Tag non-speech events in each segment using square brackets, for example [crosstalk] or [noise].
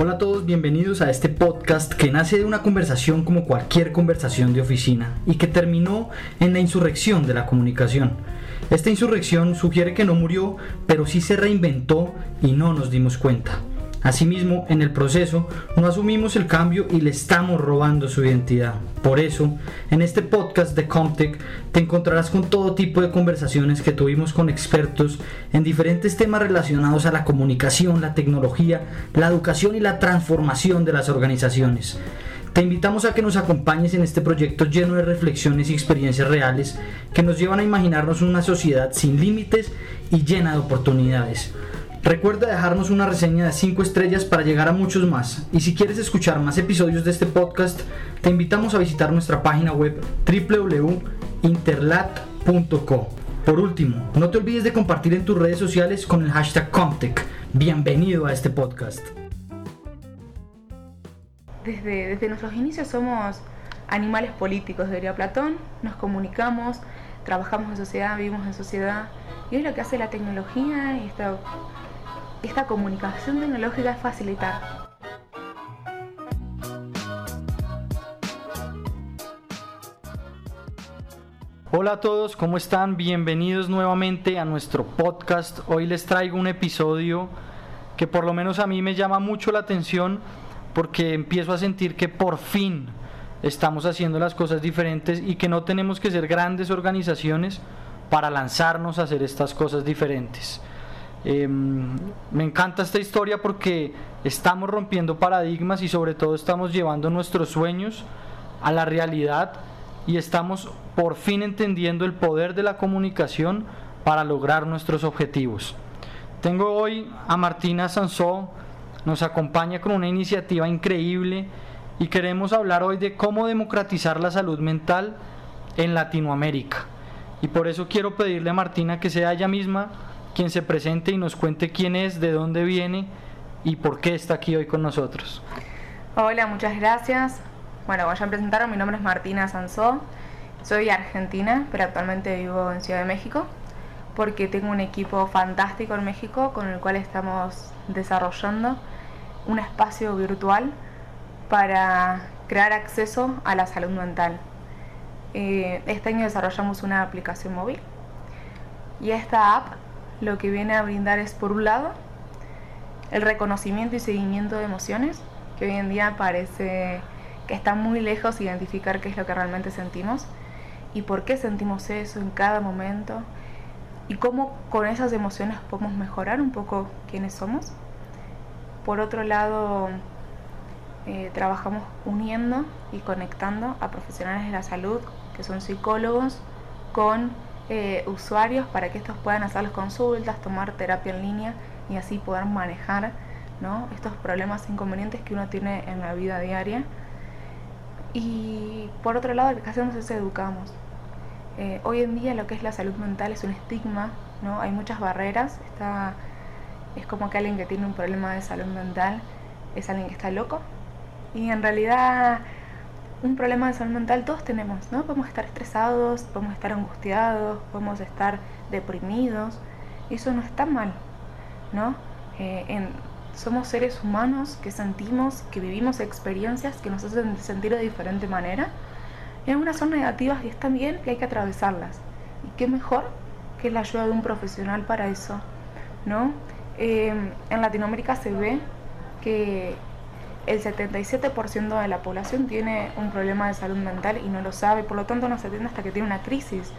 Hola a todos, bienvenidos a este podcast que nace de una conversación como cualquier conversación de oficina y que terminó en la insurrección de la comunicación. Esta insurrección sugiere que no murió, pero sí se reinventó y no nos dimos cuenta. Asimismo, en el proceso no asumimos el cambio y le estamos robando su identidad. Por eso, en este podcast de Comtech te encontrarás con todo tipo de conversaciones que tuvimos con expertos en diferentes temas relacionados a la comunicación, la tecnología, la educación y la transformación de las organizaciones. Te invitamos a que nos acompañes en este proyecto lleno de reflexiones y experiencias reales que nos llevan a imaginarnos una sociedad sin límites y llena de oportunidades. Recuerda dejarnos una reseña de 5 estrellas para llegar a muchos más. Y si quieres escuchar más episodios de este podcast, te invitamos a visitar nuestra página web www.interlat.co. Por último, no te olvides de compartir en tus redes sociales con el hashtag Comtech. Bienvenido a este podcast. Desde, nuestros inicios somos animales políticos, diría Platón. Nos comunicamos, trabajamos en sociedad, vivimos en sociedad. Y hoy lo que hace la tecnología y esta esta comunicación tecnológica es facilitar. Hola a todos, ¿cómo están? Bienvenidos nuevamente a nuestro podcast. Hoy les traigo un episodio que por lo menos a mí me llama mucho la atención porque empiezo a sentir que por fin estamos haciendo las cosas diferentes y que no tenemos que ser grandes organizaciones para lanzarnos a hacer estas cosas diferentes. Em, me encanta esta historia porque estamos rompiendo paradigmas y sobre todo estamos llevando nuestros sueños a la realidad y estamos por fin entendiendo el poder de la comunicación para lograr nuestros objetivos. Tengo hoy a Martina Sansó, nos acompaña con una iniciativa increíble y queremos hablar hoy de cómo democratizar la salud mental en Latinoamérica. Y por eso quiero pedirle a Martina que sea ella misma quien se presente y nos cuente quién es, de dónde viene y por qué está aquí hoy con nosotros. Hola, muchas gracias. Bueno, como ya me mi nombre es Martina Sansó. Soy argentina, pero actualmente vivo en Ciudad de México porque tengo un equipo fantástico en México con el cual estamos desarrollando un espacio virtual para crear acceso a la salud mental. Eh, este año desarrollamos una aplicación móvil y esta app lo que viene a brindar es, por un lado, el reconocimiento y seguimiento de emociones, que hoy en día parece que está muy lejos identificar qué es lo que realmente sentimos y por qué sentimos eso en cada momento y cómo con esas emociones podemos mejorar un poco quiénes somos. Por otro lado, eh, trabajamos uniendo y conectando a profesionales de la salud, que son psicólogos, con eh, usuarios para que estos puedan hacer las consultas, tomar terapia en línea y así poder manejar estos problemas inconvenientes que uno tiene en la vida diaria. Y por otro lado, lo que hacemos es educamos. Eh, hoy en día lo que es la salud mental es un estigma, hay muchas barreras, está, es como que alguien que tiene un problema de salud mental es alguien que está loco y en realidad un problema de salud mental todos tenemos, ¿no? Podemos estar estresados, podemos estar angustiados, podemos estar deprimidos, y eso no está mal, ¿no? Eh, somos seres humanos que sentimos, que vivimos experiencias que nos hacen sentir de diferente manera. Y algunas son negativas y están bien que hay que atravesarlas. Y qué mejor que la ayuda de un profesional para eso, ¿no? Eh, en Latinoamérica se ve que el 77% de la población tiene un problema de salud mental y no lo sabe, por lo tanto no se atiende hasta que tiene una crisis.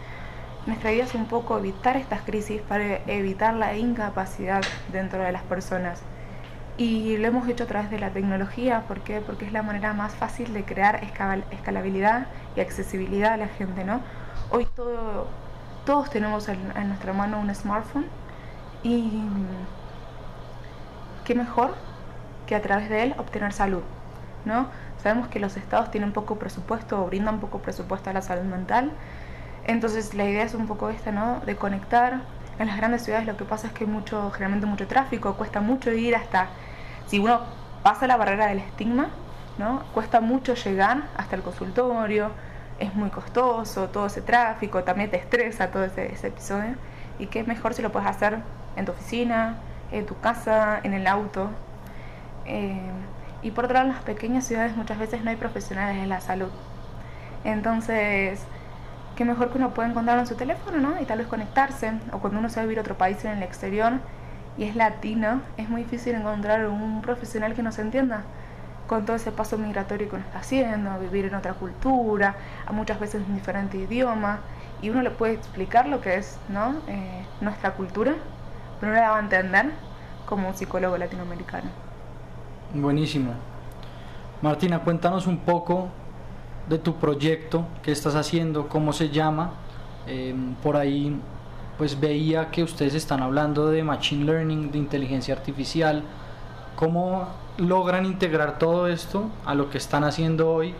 Nuestra idea es un poco evitar estas crisis para evitar la incapacidad dentro de las personas. Y lo hemos hecho a través de la tecnología, ¿por qué? Porque es la manera más fácil de crear escalabilidad y accesibilidad a la gente, ¿no? Hoy todo, todos tenemos en, en nuestra mano un smartphone y qué mejor que a través de él obtener salud. ¿no? Sabemos que los estados tienen poco presupuesto o brindan poco presupuesto a la salud mental. Entonces la idea es un poco esta, ¿no? De conectar. En las grandes ciudades lo que pasa es que hay mucho, generalmente mucho tráfico, cuesta mucho ir hasta, si uno pasa la barrera del estigma, ¿no? Cuesta mucho llegar hasta el consultorio, es muy costoso, todo ese tráfico, también te estresa todo ese, ese episodio. Y qué mejor si lo puedes hacer en tu oficina, en tu casa, en el auto, Eh, y por otro lado, en las pequeñas ciudades muchas veces no hay profesionales de la salud. Entonces, qué mejor que uno pueda encontrarlo en su teléfono, ¿no? Y tal vez conectarse. O cuando uno se va a vivir a otro país en el exterior y es latino, es muy difícil encontrar un profesional que nos entienda con todo ese paso migratorio que uno está haciendo, vivir en otra cultura, a muchas veces un diferente idioma, y uno le puede explicar lo que es ¿no? Eh, nuestra cultura, pero no la va a entender como un psicólogo latinoamericano. Buenísimo. Martina, cuéntanos un poco de tu proyecto, qué estás haciendo, cómo se llama. Em, por ahí pues veía que ustedes están hablando de Machine Learning, de inteligencia artificial. ¿Cómo logran integrar todo esto a lo que están haciendo hoy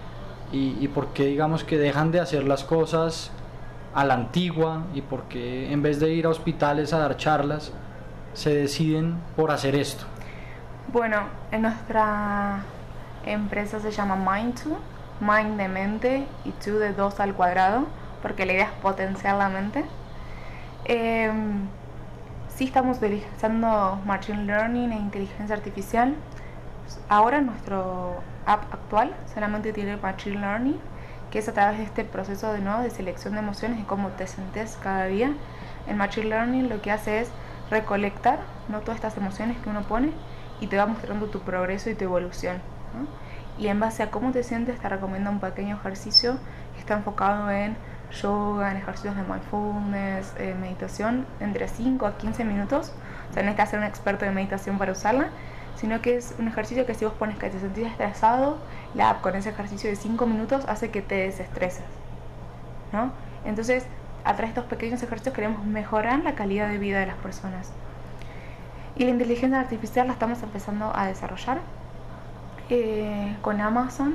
y, y por qué digamos que dejan de hacer las cosas a la antigua y por qué en vez de ir a hospitales a dar charlas se deciden por hacer esto? Bueno, en nuestra empresa se llama Mind2, Mind de mente y 2 de 2 al cuadrado, porque la idea es potenciar la mente. Eh, sí estamos utilizando Machine Learning e inteligencia artificial. Ahora nuestro app actual solamente tiene Machine Learning, que es a través de este proceso de, ¿no? de selección de emociones y cómo te sentes cada día. El Machine Learning lo que hace es recolectar ¿no? todas estas emociones que uno pone y te va mostrando tu progreso y tu evolución. Y en base a cómo te sientes te recomienda un pequeño ejercicio que está enfocado en yoga, en ejercicios de mindfulness, meditación, entre 5 a 15 minutos. O sea, no que ser un experto de meditación para usarla, sino que es un ejercicio que si vos pones que te sentís estresado, la app con ese ejercicio de 5 minutos hace que te desestreses. ¿no? Entonces, a través de estos pequeños ejercicios queremos mejorar la calidad de vida de las personas. Y la inteligencia artificial la estamos empezando a desarrollar eh, con Amazon,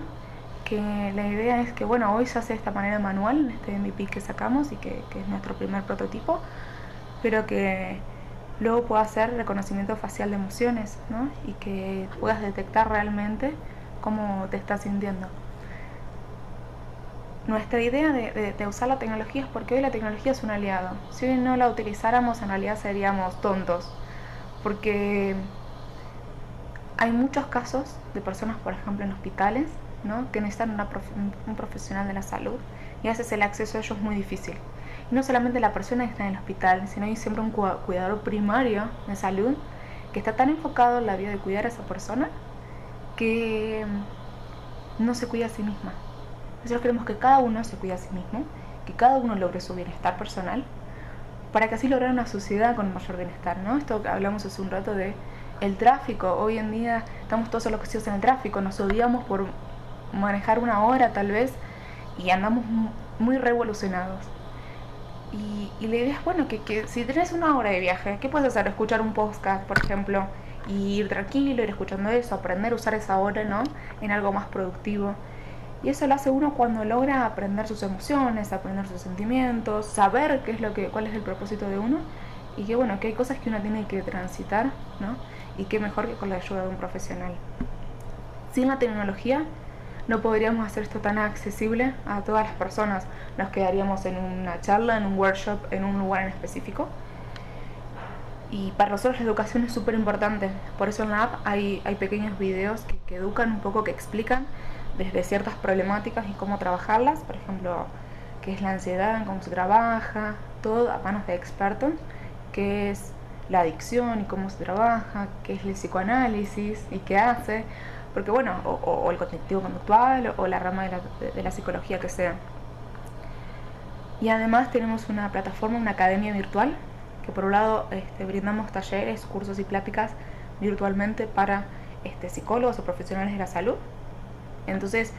que la idea es que, bueno, hoy se hace de esta manera manual, en este MVP que sacamos y que, es nuestro primer prototipo, pero que luego pueda hacer reconocimiento facial de emociones, ¿no? Y que puedas detectar realmente cómo te estás sintiendo. Nuestra idea de, de, usar la tecnología es porque hoy la tecnología es un aliado. Si hoy no la utilizáramos, en realidad seríamos tontos porque hay muchos casos de personas, por ejemplo, en hospitales, ¿no? que necesitan un profesional de la salud y a veces el acceso a ellos muy difícil. Y no solamente la persona que está en el hospital, sino hay siempre un cuidador primario de salud que está tan enfocado en la vida de cuidar a esa persona que no se cuida a sí misma. Nosotros queremos que cada uno se cuide a sí mismo, que cada uno logre su bienestar personal para que así lograr una sociedad con mayor bienestar, ¿no? Esto hablamos hace un rato de el tráfico, hoy en día estamos todos enloquecidos en el tráfico, nos odiamos por manejar una hora tal vez y andamos muy revolucionados. Y, la idea es, bueno, que, que, si tienes una hora de viaje, ¿qué puedes hacer? Escuchar un podcast, por ejemplo, y ir tranquilo, ir escuchando eso, aprender a usar esa hora, ¿no? En algo más productivo. Y eso lo hace uno cuando logra aprender sus emociones, aprender sus sentimientos, saber qué es lo que, cuál es el propósito de uno y que bueno, que hay cosas que uno tiene que transitar, ¿no? Y qué mejor que con la ayuda de un profesional. Sin la tecnología no podríamos hacer esto tan accesible a todas las personas. Nos quedaríamos en una charla, en un workshop, en un lugar en específico. Y para nosotros la educación es súper importante. Por eso en la app hay, pequeños videos que educan un poco, que explican desde ciertas problemáticas y cómo trabajarlas, por ejemplo, qué es la ansiedad, cómo se trabaja, todo a manos de expertos, qué es la adicción y cómo se trabaja, qué es el psicoanálisis y qué hace, porque bueno, o, el cognitivo conductual o, la rama de la, psicología que sea. Y además tenemos una plataforma, una academia virtual, que por un lado este, brindamos talleres, cursos y pláticas virtualmente para este, psicólogos o profesionales de la salud, entonces,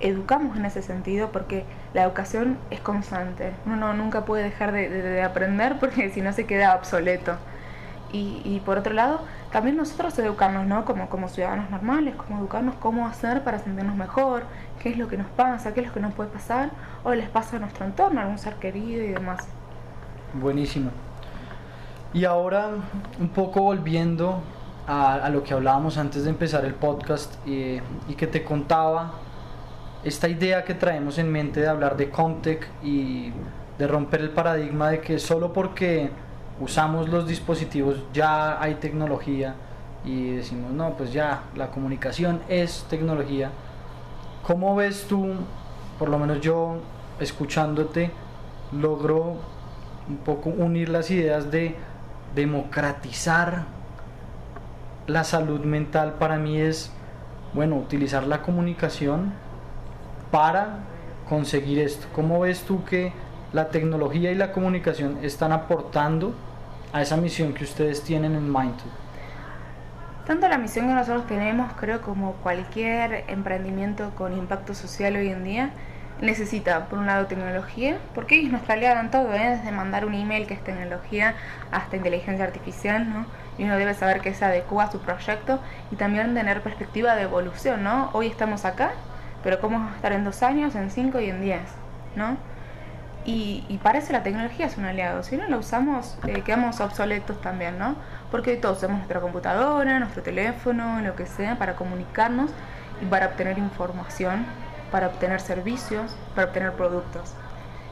educamos en ese sentido porque la educación es constante. Uno nunca puede dejar de, aprender porque [laughs] si no se queda obsoleto. Y, por otro lado, también nosotros educarnos, ¿no? Como, como ciudadanos normales, como educarnos cómo hacer para sentirnos mejor, qué es lo que nos pasa, qué es lo que nos puede pasar, o les pasa a nuestro entorno, a algún ser querido y demás. Buenísimo. Y ahora, un poco volviendo a, lo que hablábamos antes de empezar el podcast y que te contaba esta idea que traemos en mente de hablar de Comtech y de romper el paradigma de que solo porque usamos los dispositivos ya hay tecnología y decimos, no, pues ya, la comunicación es tecnología. ¿Cómo ves tú, por lo menos yo escuchándote, logro un poco unir las ideas de democratizar la salud mental para mí es, bueno, utilizar la comunicación para conseguir esto. ¿Cómo ves tú que la tecnología y la comunicación están aportando a esa misión que ustedes tienen en Mindtube? Tanto la misión que nosotros tenemos, creo, como cualquier emprendimiento con impacto social hoy en día, necesita, por un lado, tecnología, porque es nuestra aliada todo, ¿eh? desde mandar un email que es tecnología hasta inteligencia artificial, ¿no? Uno debe saber que se adecua a su proyecto y también tener perspectiva de evolución, ¿no? Hoy estamos acá, pero ¿cómo vamos a estar en dos años, en cinco y en diez, ¿no? Y, y para eso la tecnología es un aliado. Si no la usamos, eh, quedamos obsoletos también, ¿no? Porque todos usamos nuestra computadora, nuestro teléfono, lo que sea, para comunicarnos y para obtener información para obtener servicios, para obtener productos.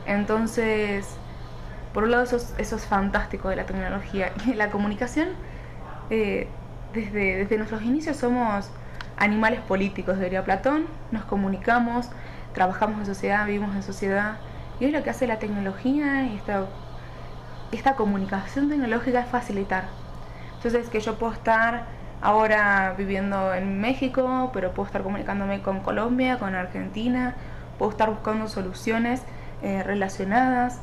Entonces, por un lado eso es, fantástico de la tecnología y la comunicación. Eh, desde, desde nuestros inicios somos animales políticos, diría Platón, nos comunicamos, trabajamos en sociedad, vivimos en sociedad. Y hoy lo que hace la tecnología y esta, esta comunicación tecnológica es facilitar. Entonces que yo puedo estar ahora viviendo en México, pero puedo estar comunicándome con Colombia, con Argentina, puedo estar buscando soluciones eh, relacionadas.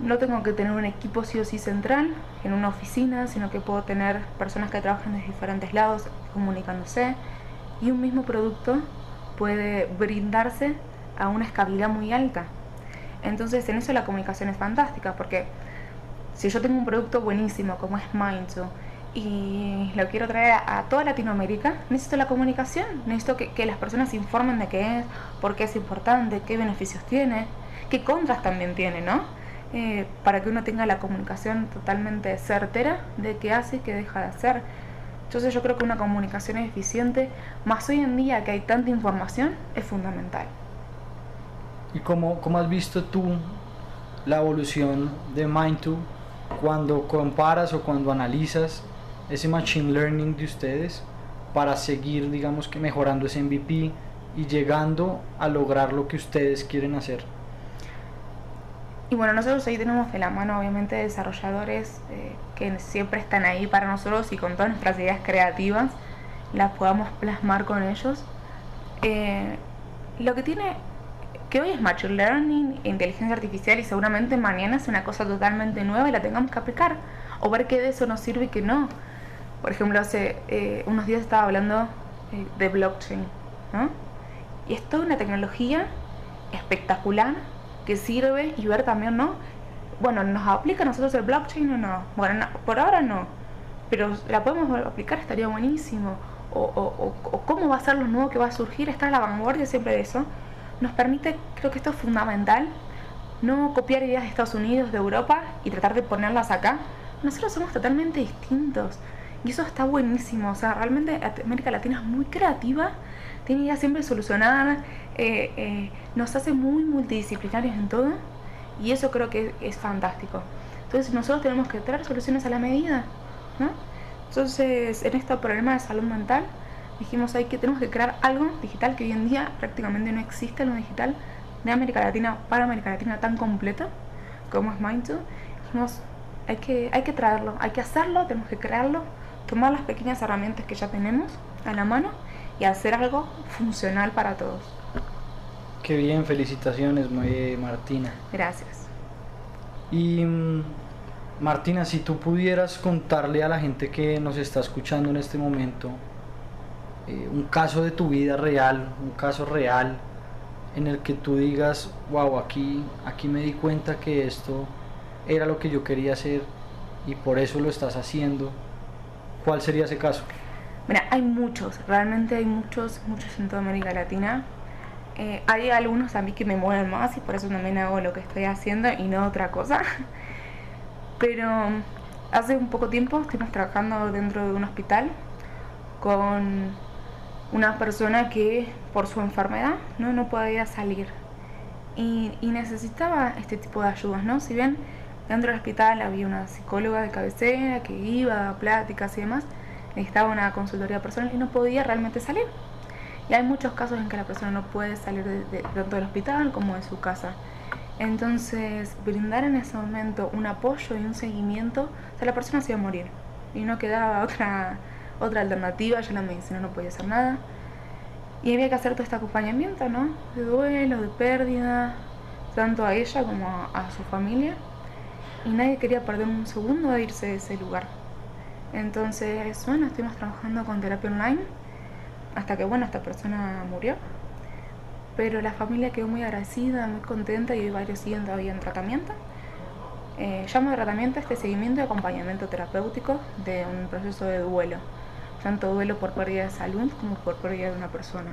No tengo que tener un equipo sí o sí central en una oficina, sino que puedo tener personas que trabajan de diferentes lados comunicándose y un mismo producto puede brindarse a una escalabilidad muy alta. Entonces en eso la comunicación es fantástica porque si yo tengo un producto buenísimo como es Mindso, y lo quiero traer a, toda Latinoamérica, necesito la comunicación, necesito que, las personas se informen de qué es, por qué es importante, qué beneficios tiene, qué contras también tiene, ¿no? Eh, para que uno tenga la comunicación totalmente certera de qué hace y qué deja de hacer. Entonces yo creo que una comunicación eficiente, más hoy en día que hay tanta información, es fundamental. ¿Y cómo, cómo has visto tú la evolución de Mind2 cuando comparas o cuando analizas ese machine learning de ustedes para seguir, digamos que mejorando ese MVP y llegando a lograr lo que ustedes quieren hacer. Y bueno, nosotros ahí tenemos de la mano obviamente desarrolladores eh, que siempre están ahí para nosotros y con todas nuestras ideas creativas las podamos plasmar con ellos. Eh, lo que tiene que hoy es Machine Learning, inteligencia artificial y seguramente mañana es una cosa totalmente nueva y la tengamos que aplicar o ver qué de eso nos sirve y qué no. Por ejemplo, hace eh, unos días estaba hablando eh, de blockchain, ¿no? Y es toda una tecnología espectacular que sirve y ver también, ¿no? Bueno, ¿nos aplica a nosotros el blockchain o no? Bueno, por ahora no, pero la podemos aplicar, estaría buenísimo. O, o, o, cómo va a ser lo nuevo que va a surgir, estar a la vanguardia siempre de eso. Nos permite, creo que esto es fundamental, no copiar ideas de Estados Unidos, de Europa y tratar de ponerlas acá. Nosotros somos totalmente distintos. Y eso está buenísimo. O sea, realmente América Latina es muy creativa, tiene ideas siempre solucionadas, eh, eh, nos hace muy multidisciplinarios en todo. Y eso creo que es, fantástico. Entonces nosotros tenemos que traer soluciones a la medida. ¿no? Entonces, en este problema de salud mental, dijimos hay que tenemos que crear algo digital que hoy en día prácticamente no existe lo digital de América Latina para América Latina tan completa como es Mind2. Dijimos hay que, hay que traerlo, hay que hacerlo, tenemos que crearlo tomar las pequeñas herramientas que ya tenemos a la mano y hacer algo funcional para todos. Qué bien, felicitaciones Martina. Gracias. Y mm, Martina, si tú pudieras contarle a la gente que nos está escuchando en este momento eh, un caso de tu vida real, un caso real en el que tú digas, wow, aquí, aquí me di cuenta que esto era lo que yo quería hacer y por eso lo estás haciendo ¿Cuál sería ese caso? Mira, hay muchos, realmente hay muchos, muchos en toda América Latina. Eh, hay algunos a mí que me mueven más y por eso también hago lo que estoy haciendo y no otra cosa. [laughs] Pero hace un poco tiempo estuvimos trabajando dentro de un hospital con una persona que por su enfermedad no, no podía salir y, necesitaba este tipo de ayudas, ¿no? Si bien Dentro del hospital había una psicóloga de cabecera que iba a pláticas y demás. Necesitaba una consultoría personal y no podía realmente salir. Y hay muchos casos en que la persona no puede salir de, tanto del hospital como de su casa. Entonces, brindar en ese momento un apoyo y un seguimiento, o sea, la persona se iba a morir y no quedaba [laughs] otra, otra alternativa, ya la medicina no podía hacer nada. Y había que hacer todo este acompañamiento, ¿no? De duelo, de pérdida, tanto a ella como a, su familia. Y nadie quería perder un segundo de irse de ese lugar. Entonces, bueno, estuvimos trabajando con terapia online hasta que, bueno, esta persona murió. Pero la familia quedó muy agradecida, muy contenta y varios siguen todavía en tratamiento. Eh, llamo de tratamiento este seguimiento y acompañamiento terapéutico de un proceso de duelo tanto duelo por pérdida de salud como por pérdida de una persona.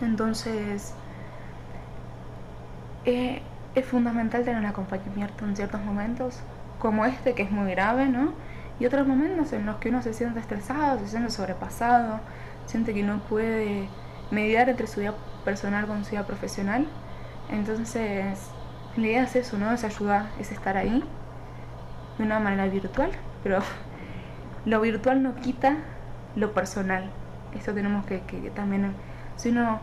Entonces, eh, es fundamental tener un acompañamiento en ciertos momentos, como este que es muy grave, ¿no? Y otros momentos en los que uno se siente estresado, se siente sobrepasado, siente que no puede mediar entre su vida personal con su vida profesional. Entonces, la idea es eso, ¿no? Es ayudar, es estar ahí de una manera virtual, pero [laughs] lo virtual no quita lo personal. Eso tenemos que, que, también, si uno,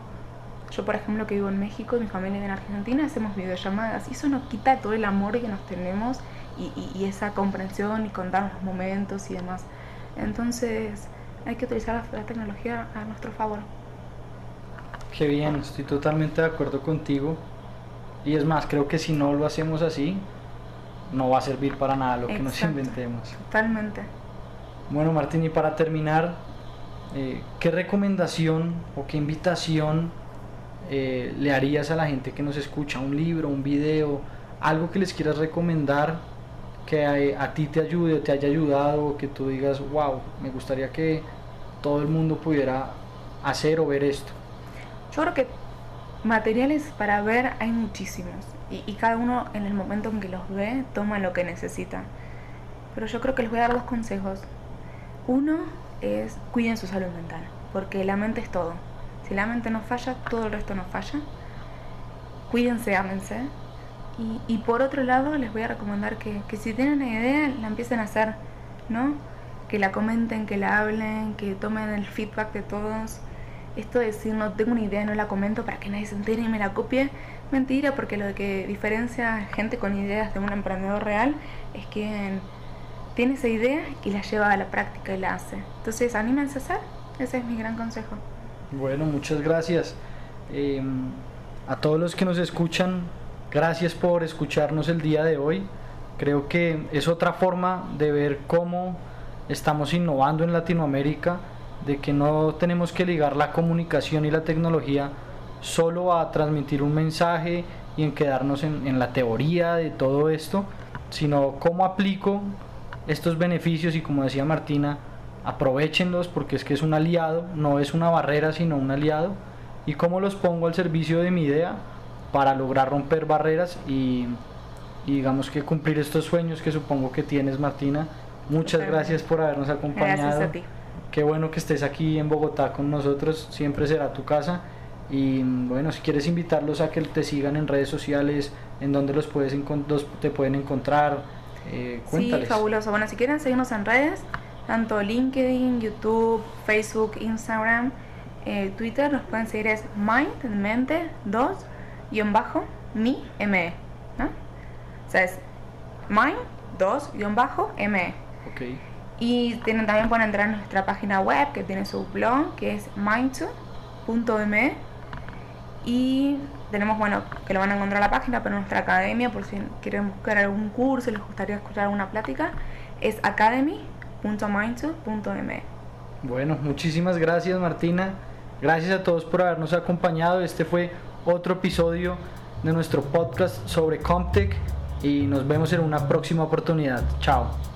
yo por ejemplo que vivo en México, mi familia en Argentina, hacemos videollamadas y eso nos quita todo el amor que nos tenemos y, y, esa comprensión y contar los momentos y demás. Entonces hay que utilizar la, tecnología a nuestro favor. Qué bien, estoy totalmente de acuerdo contigo. Y es más, creo que si no lo hacemos así, no va a servir para nada lo que nos inventemos. Totalmente. Bueno, Martín, y para terminar, eh, ¿qué recomendación o qué invitación eh, le harías a la gente que nos escucha? ¿Un libro, un video, algo que les quieras recomendar que a, ti te ayude o te haya ayudado, que tú digas, wow, me gustaría que todo el mundo pudiera hacer o ver esto? Yo creo que materiales para ver hay muchísimos y, y cada uno en el momento en que los ve toma lo que necesita. Pero yo creo que les voy a dar dos consejos. Uno es cuiden su salud mental, porque la mente es todo. Si la mente no falla, todo el resto no falla. Cuídense, ámense. Y, y por otro lado, les voy a recomendar que, que si tienen una idea, la empiecen a hacer, ¿no? Que la comenten, que la hablen, que tomen el feedback de todos. Esto de decir no tengo una idea, no la comento para que nadie se entere y me la copie, mentira, porque lo que diferencia gente con ideas de un emprendedor real es que tiene esa idea y la lleva a la práctica y la hace. Entonces, anímense a hacer. Ese es mi gran consejo. Bueno, muchas gracias. Em, a todos los que nos escuchan, gracias por escucharnos el día de hoy. Creo que es otra forma de ver cómo estamos innovando en Latinoamérica, de que no tenemos que ligar la comunicación y la tecnología solo a transmitir un mensaje y en quedarnos en, la teoría de todo esto, sino cómo aplico estos beneficios y como decía Martina, aprovechenlos porque es que es un aliado, no es una barrera sino un aliado y cómo los pongo al servicio de mi idea para lograr romper barreras y, digamos que cumplir estos sueños que supongo que tienes Martina. Muchas gracias por habernos acompañado. Gracias a ti. Qué bueno que estés aquí en Bogotá con nosotros, siempre será tu casa. Y bueno, si quieres invitarlos a que te sigan en redes sociales, en donde los puedes te pueden encontrar, eh, sí, fabuloso. Bueno, si quieren seguirnos en redes, tanto LinkedIn, YouTube, Facebook, Instagram, eh, Twitter, nos pueden seguir es mind, mente, 2, guion bajo, mi, me, ¿no? O sea, es mind, 2, guion bajo, me. Okay. Y tienen, también pueden entrar en nuestra página web que tiene su blog, que es mind2.me. Y tenemos, bueno, que lo van a encontrar en la página, pero nuestra academia, por si quieren buscar algún curso, les gustaría escuchar alguna plática, es academy.mindsu.me. Bueno, muchísimas gracias Martina. Gracias a todos por habernos acompañado. Este fue otro episodio de nuestro podcast sobre Comtech y nos vemos en una próxima oportunidad. Chao.